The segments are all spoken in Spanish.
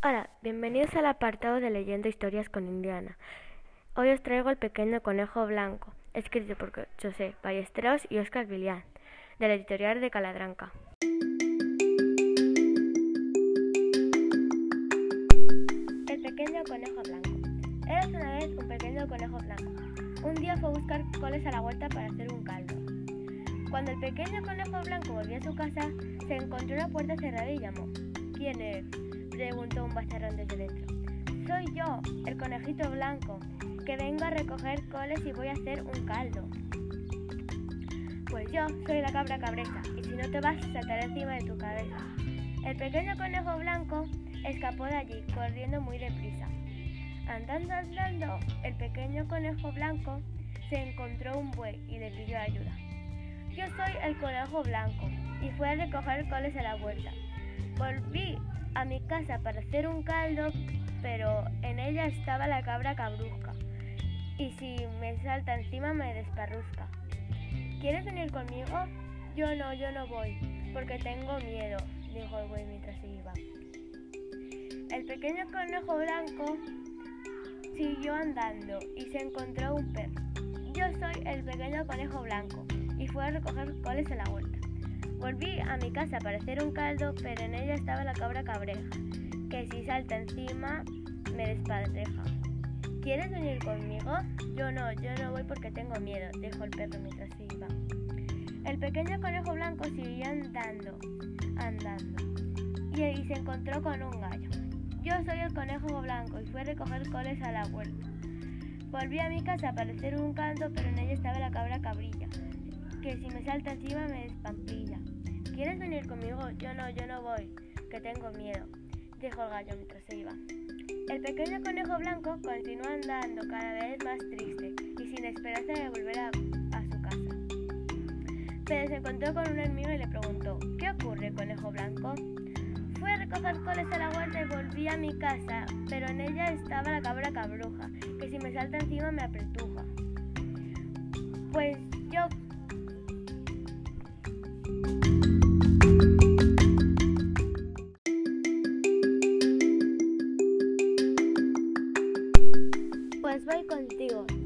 Hola, bienvenidos al apartado de Leyendo Historias con Indiana. Hoy os traigo El pequeño conejo blanco, escrito por José Ballesteros y Óscar Vilián, de la editorial de Caladranca. El pequeño conejo blanco. Era una vez un pequeño conejo blanco. Un día fue a buscar coles a la huerta para hacer un caldo. Cuando el pequeño conejo blanco volvió a su casa, se encontró la puerta cerrada y llamó. ¿Quién es? Preguntó un bazarrón desde dentro. Soy yo, el conejito blanco, que vengo a recoger coles y voy a hacer un caldo. Pues yo soy la cabra cabreza, y si no te vas, saltaré encima de tu cabeza. El pequeño conejo blanco escapó de allí, corriendo muy deprisa. Andando, andando, el pequeño conejo blanco se encontró un buey y le pidió ayuda. Yo soy el conejo blanco y fui a recoger coles a la vuelta. Volví a mi casa para hacer un caldo, pero en ella estaba la cabra cabrusca. Y si me salta encima me desparrusca. ¿Quieres venir conmigo? Yo no, yo no voy, porque tengo miedo, dijo el buey mientras se iba. El pequeño conejo blanco siguió andando y se encontró un perro. Yo soy el pequeño conejo blanco y fui a recoger coles en la huerta. Volví a mi casa para hacer un caldo, pero en ella estaba la cabra cabreja, que si salta encima me despadreja. ¿Quieres venir conmigo? Yo no, yo no voy porque tengo miedo, dijo el perro mientras iba. El pequeño conejo blanco siguió andando, andando, y ahí se encontró con un gallo. Yo soy el conejo blanco y fui a recoger coles a la huerta. Volví a mi casa para hacer un caldo, pero en ella estaba la cabra que si me salta encima me despampilla. ¿Quieres venir conmigo? Yo no, yo no voy, que tengo miedo, dijo el gallo mientras se iba. El pequeño conejo blanco continuó andando cada vez más triste y sin esperanza de volver a, a su casa. Pero se encontró con un amigo y le preguntó, ¿qué ocurre, conejo blanco? Fui a recoger coles a la huerta y volví a mi casa, pero en ella estaba la cabra cabruja, que si me salta encima me apretuja. Pues yo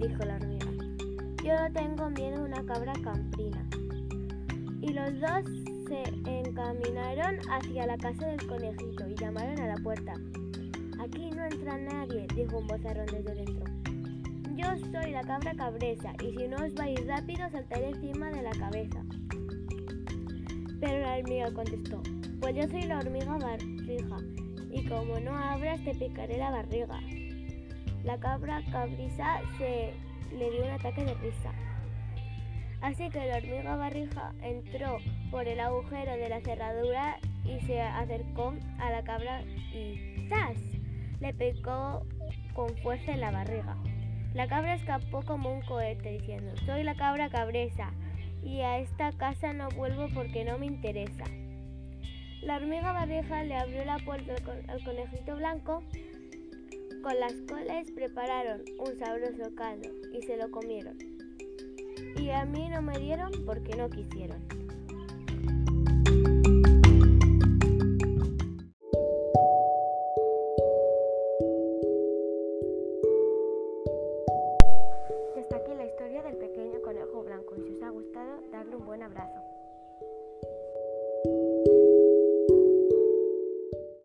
dijo la hormiga. Yo no tengo miedo a una cabra camprina. Y los dos se encaminaron hacia la casa del conejito y llamaron a la puerta. Aquí no entra nadie, dijo un bozarrón desde dentro. Yo soy la cabra cabresa y si no os vais rápido saltaré encima de la cabeza. Pero la hormiga contestó, pues yo soy la hormiga barrija y como no abras te picaré la barriga. La cabra cabrisa se le dio un ataque de risa. Así que la hormiga barrija entró por el agujero de la cerradura y se acercó a la cabra y ¡zas! le picó con fuerza en la barriga. La cabra escapó como un cohete diciendo, soy la cabra cabresa y a esta casa no vuelvo porque no me interesa. La hormiga barrija le abrió la puerta al conejito blanco con las coles prepararon un sabroso caldo y se lo comieron. Y a mí no me dieron porque no quisieron. Hasta aquí la historia del pequeño conejo blanco. Si os ha gustado, darle un buen abrazo.